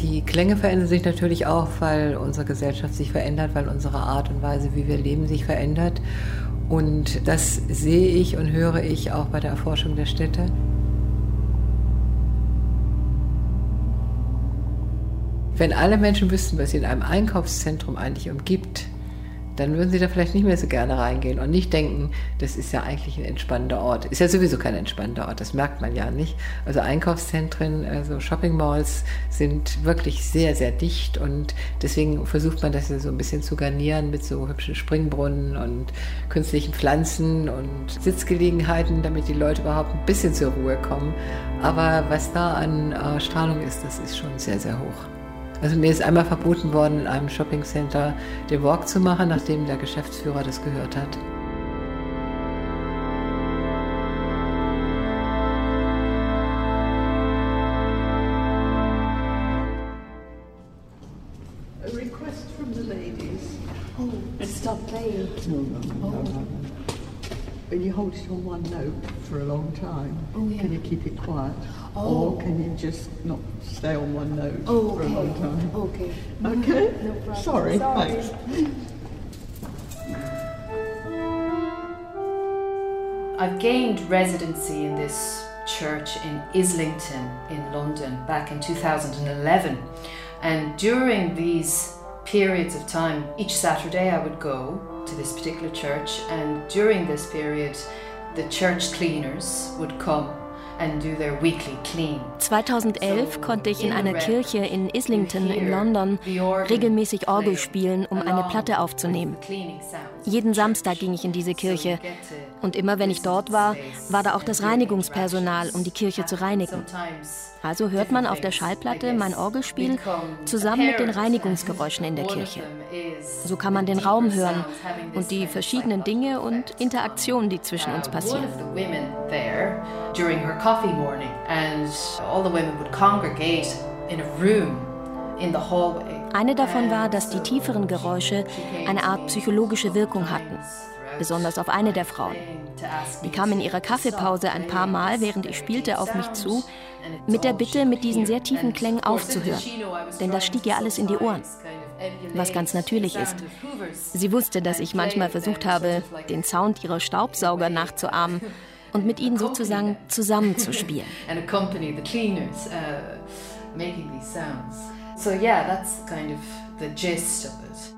Die Klänge verändern sich natürlich auch, weil unsere Gesellschaft sich verändert, weil unsere Art und Weise, wie wir leben, sich verändert. Und das sehe ich und höre ich auch bei der Erforschung der Städte. Wenn alle Menschen wüssten, was sie in einem Einkaufszentrum eigentlich umgibt, dann würden sie da vielleicht nicht mehr so gerne reingehen und nicht denken, das ist ja eigentlich ein entspannender Ort. Ist ja sowieso kein entspannender Ort, das merkt man ja nicht. Also Einkaufszentren, also Shopping Malls sind wirklich sehr, sehr dicht und deswegen versucht man das ja so ein bisschen zu garnieren mit so hübschen Springbrunnen und künstlichen Pflanzen und Sitzgelegenheiten, damit die Leute überhaupt ein bisschen zur Ruhe kommen. Aber was da an äh, Strahlung ist, das ist schon sehr, sehr hoch. Also mir ist einmal verboten worden, in einem Shoppingcenter den Walk zu machen, nachdem der Geschäftsführer das gehört hat. Hold it on one note for a long time, oh, yeah. can you keep it quiet? Oh. Or can you just not stay on one note oh, okay. for a long time? Okay. Okay? No problem. Sorry. Sorry. Thanks. I've gained residency in this church in Islington in London back in 2011. And during these periods of time, each Saturday I would go to this particular church, and during this period, the church cleaners would come 2011 konnte ich in einer Kirche in Islington in London regelmäßig Orgel spielen, um eine Platte aufzunehmen. Jeden Samstag ging ich in diese Kirche und immer wenn ich dort war, war da auch das Reinigungspersonal, um die Kirche zu reinigen. Also hört man auf der Schallplatte mein Orgelspiel zusammen mit den Reinigungsgeräuschen in der Kirche. So kann man den Raum hören und die verschiedenen Dinge und Interaktionen, die zwischen uns passieren. Eine davon war, dass die tieferen Geräusche eine Art psychologische Wirkung hatten, besonders auf eine der Frauen. Die kam in ihrer Kaffeepause ein paar Mal, während ich spielte, auf mich zu mit der Bitte, mit diesen sehr tiefen Klängen aufzuhören, denn das stieg ihr alles in die Ohren. Was ganz natürlich ist. Sie wusste, dass ich manchmal versucht habe, den Sound ihrer Staubsauger nachzuahmen und mit ihnen sozusagen zusammenzuspielen. So yeah, that's kind of the gist of it.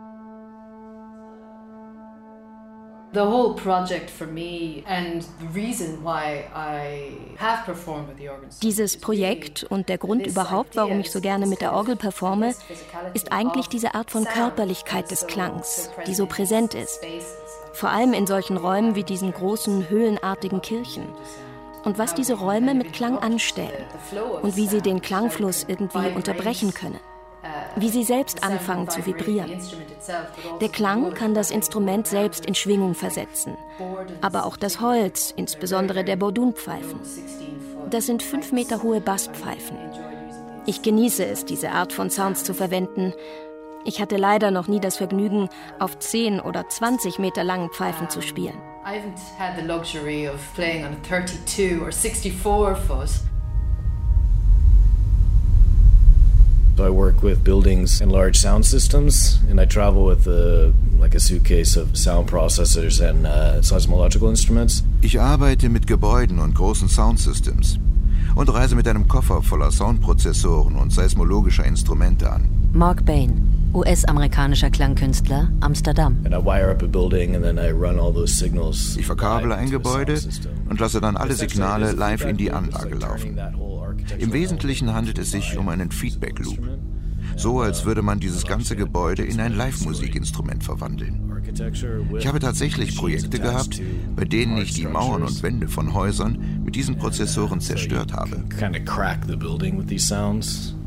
the whole project for me and the reason why I have performed with the organ. Dieses Projekt und der Grund überhaupt, warum ich so gerne mit der Orgel performe, ist eigentlich diese Art von Körperlichkeit des Klangs, die so präsent ist. Vor allem in solchen Räumen wie diesen großen höhlenartigen Kirchen. Und was diese Räume mit Klang anstellen und wie sie den Klangfluss irgendwie unterbrechen können wie sie selbst anfangen zu vibrieren. Der Klang kann das Instrument selbst in Schwingung versetzen, aber auch das Holz, insbesondere der Bordunpfeifen. Das sind fünf Meter hohe Basspfeifen. Ich genieße es, diese Art von Sounds zu verwenden. Ich hatte leider noch nie das Vergnügen, auf 10 oder 20 Meter langen Pfeifen zu spielen. I haven't had the luxury of playing on a 32 or 64 foot. I work with buildings and large sound systems, and I travel with a, like a suitcase of sound processors and uh, seismological instruments. Ich arbeite mit Gebäuden und großen Soundsystems und reise mit einem Koffer voller Soundprozessoren und seismologischer Instrumente an. Mark Bain, US-amerikanischer Klangkünstler, Amsterdam. Ich verkabele ein Gebäude und lasse dann alle Signale live in die Anlage laufen. Im Wesentlichen handelt es sich um einen Feedback Loop. So als würde man dieses ganze Gebäude in ein Live-Musikinstrument verwandeln. Ich habe tatsächlich Projekte gehabt, bei denen ich die Mauern und Wände von Häusern mit diesen Prozessoren zerstört habe.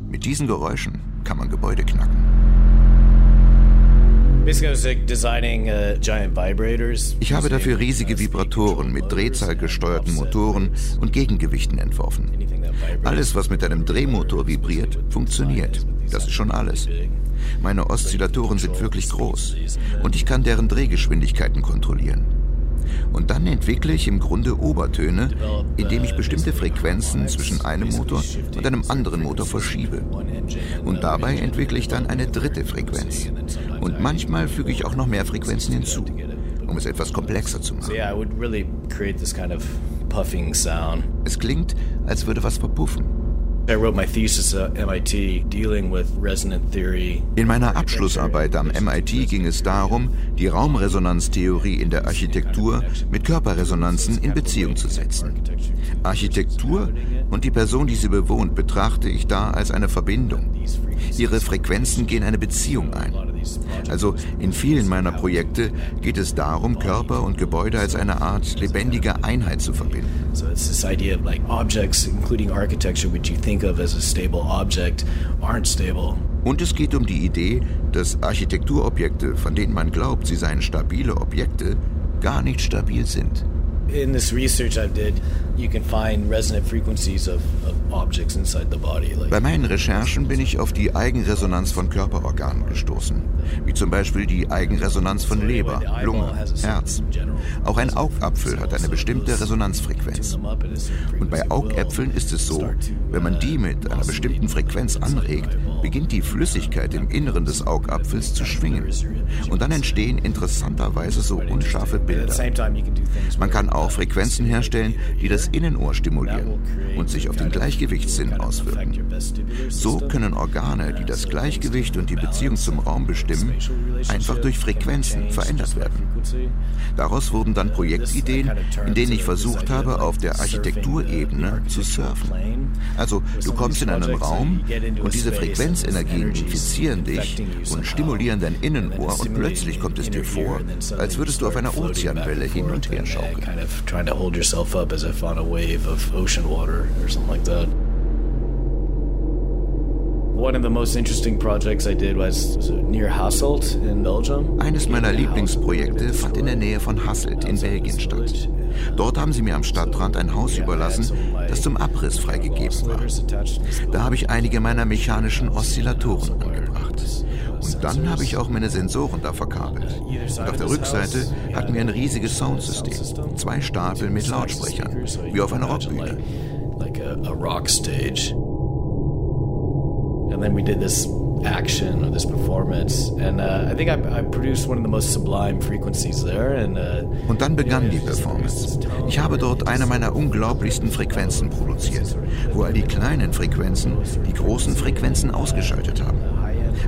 Mit diesen Geräuschen kann man Gebäude knacken. Uh, ich habe dafür riesige Vibratoren mit drehzahlgesteuerten Motoren und Gegengewichten entworfen. Alles, was mit einem Drehmotor vibriert, funktioniert. Das ist schon alles. Meine Oszillatoren sind wirklich groß und ich kann deren Drehgeschwindigkeiten kontrollieren. Und dann entwickle ich im Grunde Obertöne, indem ich bestimmte Frequenzen zwischen einem Motor und einem anderen Motor verschiebe. Und dabei entwickle ich dann eine dritte Frequenz. Und manchmal füge ich auch noch mehr Frequenzen hinzu, um es etwas komplexer zu machen. Es klingt, als würde was verpuffen. In meiner Abschlussarbeit am MIT ging es darum, die Raumresonanztheorie in der Architektur mit Körperresonanzen in Beziehung zu setzen. Architektur und die Person, die sie bewohnt, betrachte ich da als eine Verbindung. Ihre Frequenzen gehen eine Beziehung ein. Also in vielen meiner Projekte geht es darum, Körper und Gebäude als eine Art lebendige Einheit zu verbinden. So it's this idea of like objects, including architecture, which you think of as a stable object, aren't stable. Und es geht um die Idee, dass Architekturobjekte, von denen man glaubt, sie seien stabile Objekte, gar nicht stabil sind. In this research I did, you can find resonant frequencies of, of objects inside the body. Like Bei meinen Recherchen bin ich auf die Eigenresonanz von Körperorganen gestoßen, wie zum Beispiel die Eigenresonanz von Leber, Lunge, Herz. Auch ein Augapfel hat eine bestimmte Resonanzfrequenz. Und bei Augäpfeln ist es so, wenn man die mit einer bestimmten Frequenz anregt, beginnt die Flüssigkeit im Inneren des Augapfels zu schwingen. Und dann entstehen interessanterweise so unscharfe Bilder. Man kann auch Frequenzen herstellen, die das Innenohr stimulieren und sich auf den Gleichgewichtssinn auswirken. So können Organe, die das Gleichgewicht und die Beziehung zum Raum bestimmen, einfach durch Frequenzen verändert werden. Daraus wurden dann Projektideen, in denen ich versucht habe, auf der Architekturebene zu surfen. Also du kommst in einen Raum und diese Frequenzenergien infizieren dich und stimulieren dein Innenohr und plötzlich kommt es dir vor, als würdest du auf einer Ozeanwelle hin und her schaukeln. a wave of ocean water or something like that. Eines meiner Lieblingsprojekte fand in der Nähe von Hasselt in Belgien statt. Dort haben sie mir am Stadtrand ein Haus überlassen, das zum Abriss freigegeben war. Da habe ich einige meiner mechanischen Oszillatoren angebracht. Und dann habe ich auch meine Sensoren da verkabelt. Und auf der Rückseite hatten wir ein riesiges Soundsystem. Zwei Stapel mit Lautsprechern, wie auf einer Rockbühne. Like a, a rock stage. And then we did this action or this performance and uh, I think I, I produced one of the most sublime frequencies there and uh, und dann begann die Performance. Ich habe dort eine meiner unglaublichsten Frequenzen produziert, wo all die kleinen Frequenzen die großen Frequenzen ausgeschaltet haben.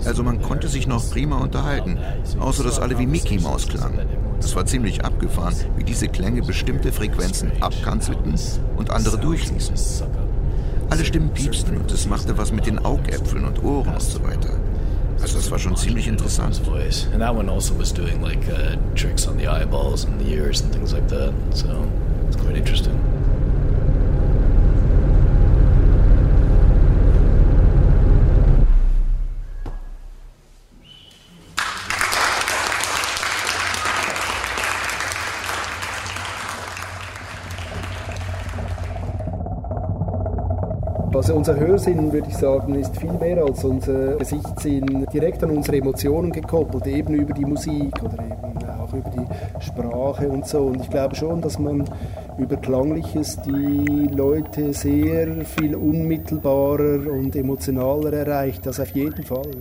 Also man konnte sich noch prima unterhalten, außer dass alle wie Mickey Maus klangen. Es war ziemlich abgefahren, wie diese Klänge bestimmte Frequenzen abkanzelten und andere durchließen. Alle Stimmen piepsten und es machte was mit den Augäpfeln und Ohren und so weiter. Also das war schon ziemlich interessant. And that one also uh, tricks on the eyeballs and the ears and things like that. So it's quite interesting. Also unser Hörsinn, würde ich sagen, ist viel mehr als unser Gesichtssinn direkt an unsere Emotionen gekoppelt, eben über die Musik oder eben auch über die Sprache und so. Und ich glaube schon, dass man über Klangliches die Leute sehr viel unmittelbarer und emotionaler erreicht. Das auf jeden Fall.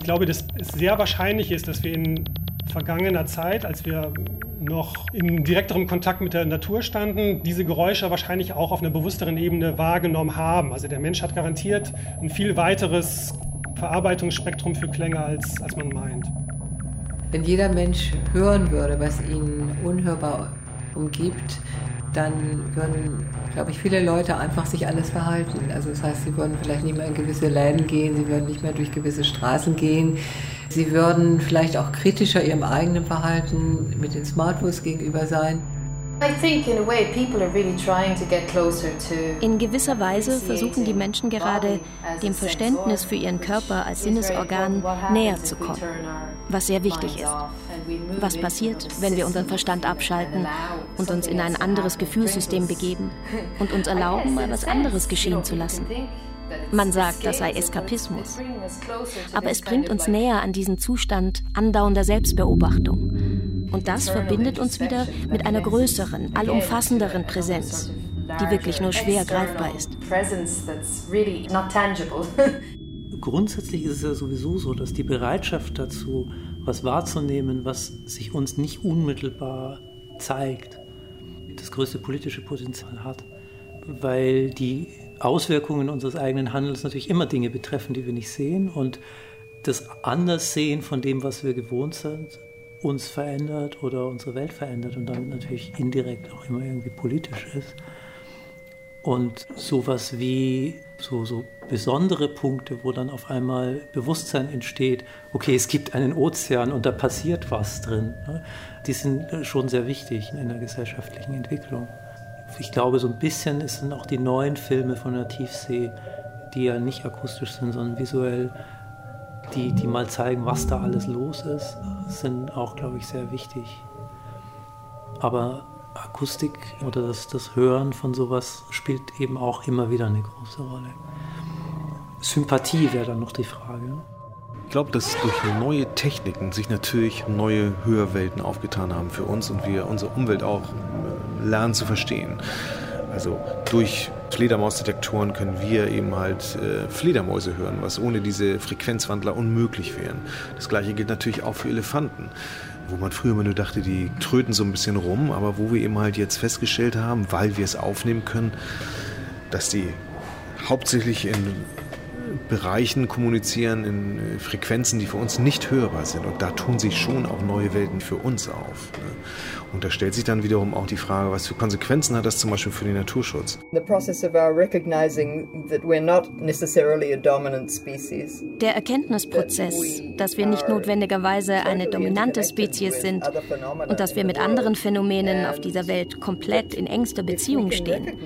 Ich glaube, dass es sehr wahrscheinlich ist, dass wir in vergangener Zeit, als wir noch in direkterem Kontakt mit der Natur standen, diese Geräusche wahrscheinlich auch auf einer bewussteren Ebene wahrgenommen haben. Also der Mensch hat garantiert ein viel weiteres Verarbeitungsspektrum für Klänge, als, als man meint. Wenn jeder Mensch hören würde, was ihn unhörbar umgibt, dann würden, glaube ich, viele Leute einfach sich alles verhalten. Also das heißt, sie würden vielleicht nicht mehr in gewisse Läden gehen, sie würden nicht mehr durch gewisse Straßen gehen, sie würden vielleicht auch kritischer ihrem eigenen Verhalten mit den Smartphones gegenüber sein. In gewisser Weise versuchen die Menschen gerade, dem Verständnis für ihren Körper als Sinnesorgan näher zu kommen, was sehr wichtig ist. Was passiert, wenn wir unseren Verstand abschalten und uns in ein anderes Gefühlssystem begeben und uns erlauben, mal was anderes geschehen zu lassen? Man sagt, das sei Eskapismus. Aber es bringt uns näher an diesen Zustand andauernder Selbstbeobachtung. Und das verbindet uns wieder mit einer größeren, allumfassenderen Präsenz, die wirklich nur schwer greifbar ist. Grundsätzlich ist es ja sowieso so, dass die Bereitschaft dazu, was wahrzunehmen, was sich uns nicht unmittelbar zeigt, das größte politische Potenzial hat. Weil die Auswirkungen unseres eigenen Handels natürlich immer Dinge betreffen, die wir nicht sehen. Und das Anderssehen von dem, was wir gewohnt sind, uns verändert oder unsere Welt verändert und dann natürlich indirekt auch immer irgendwie politisch ist. Und sowas wie so, so besondere Punkte, wo dann auf einmal Bewusstsein entsteht, okay, es gibt einen Ozean und da passiert was drin, ne? die sind schon sehr wichtig in der gesellschaftlichen Entwicklung. Ich glaube, so ein bisschen sind auch die neuen Filme von der Tiefsee, die ja nicht akustisch sind, sondern visuell, die, die mal zeigen, was da alles los ist, sind auch, glaube ich, sehr wichtig. Aber Akustik oder das, das Hören von sowas spielt eben auch immer wieder eine große Rolle. Sympathie wäre dann noch die Frage. Ich glaube, dass durch neue Techniken sich natürlich neue Hörwelten aufgetan haben für uns und wir unsere Umwelt auch äh, lernen zu verstehen. Also durch Fledermausdetektoren können wir eben halt äh, Fledermäuse hören, was ohne diese Frequenzwandler unmöglich wären. Das gleiche gilt natürlich auch für Elefanten, wo man früher immer nur dachte, die tröten so ein bisschen rum, aber wo wir eben halt jetzt festgestellt haben, weil wir es aufnehmen können, dass die hauptsächlich in Bereichen kommunizieren, in äh, Frequenzen, die für uns nicht hörbar sind. Und da tun sich schon auch neue Welten für uns auf. Ne? Und da stellt sich dann wiederum auch die Frage, was für Konsequenzen hat das zum Beispiel für den Naturschutz? Der Erkenntnisprozess, dass wir nicht notwendigerweise eine dominante Spezies sind und dass wir mit anderen Phänomenen auf dieser Welt komplett in engster Beziehung stehen.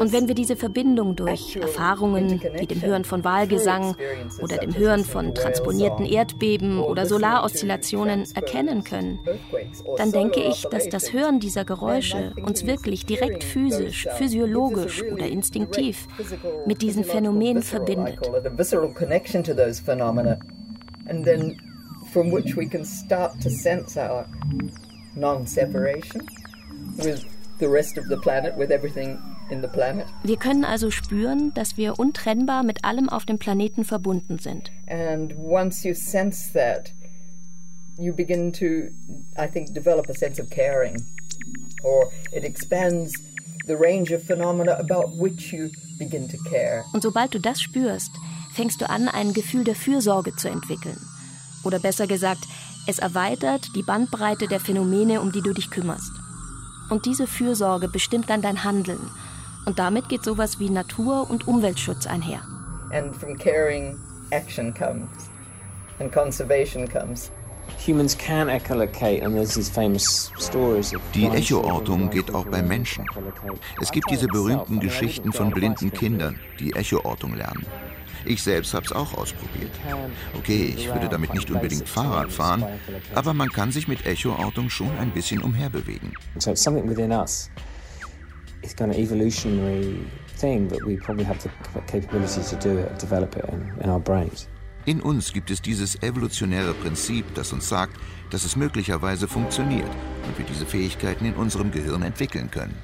Und wenn wir diese Verbindung durch Erfahrungen wie dem Hören von Wahlgesang oder dem Hören von transponierten Erdbeben oder Solaroszillationen erkennen können, dann denke ich, dass das Hören dieser Geräusche uns wirklich direkt physisch, physiologisch oder instinktiv mit diesen Phänomenen verbindet. from which we can start to sense our non-separation with the rest of the planet, with everything wir können also spüren, dass wir untrennbar mit allem auf dem Planeten verbunden sind. And once you sense that, you begin to, I think, develop a sense of caring, or it expands the range of phenomena about which you begin to care. Und sobald du das spürst, fängst du an, ein Gefühl der Fürsorge zu entwickeln. Oder besser gesagt, es erweitert die Bandbreite der Phänomene, um die du dich kümmerst. Und diese Fürsorge bestimmt dann dein Handeln und damit geht sowas wie Natur- und Umweltschutz einher. And from caring, action comes. And conservation comes. Die Echoortung geht auch bei Menschen. Es gibt diese berühmten Geschichten von blinden Kindern, die Echoortung lernen. Ich selbst habe es auch ausprobiert. Okay, ich würde damit nicht unbedingt Fahrrad fahren, aber man kann sich mit Echoortung schon ein bisschen umherbewegen it's kind of evolutionary thing, but we probably have the capability to do it, develop it in, in our brains. In uns gibt es dieses evolutionäre Prinzip, das uns sagt, dass es möglicherweise funktioniert und wir diese Fähigkeiten in unserem Gehirn entwickeln können.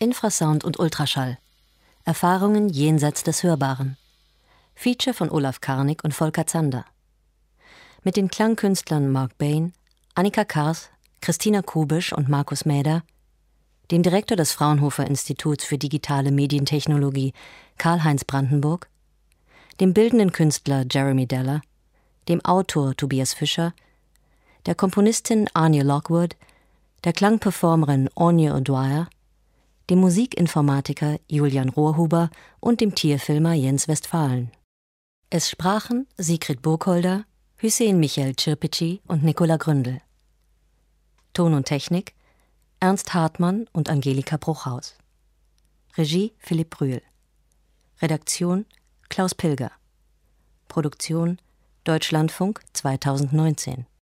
Infrasound und Ultraschall Erfahrungen jenseits des Hörbaren. Feature von Olaf Karnig und Volker Zander. Mit den Klangkünstlern Mark Bain, Annika Kars, Christina Kubisch und Markus Mäder, dem Direktor des Fraunhofer Instituts für digitale Medientechnologie Karl-Heinz Brandenburg, dem bildenden Künstler Jeremy Deller, dem Autor Tobias Fischer, der Komponistin Anya Lockwood, der Klangperformerin Anya O'Dwyer, dem Musikinformatiker Julian Rohrhuber und dem Tierfilmer Jens Westphalen. Es sprachen Sigrid Burgholder, Hüseyin Michael Cirpici und Nicola Gründel. Ton und Technik Ernst Hartmann und Angelika Bruchhaus. Regie Philipp Brühl. Redaktion Klaus Pilger. Produktion Deutschlandfunk 2019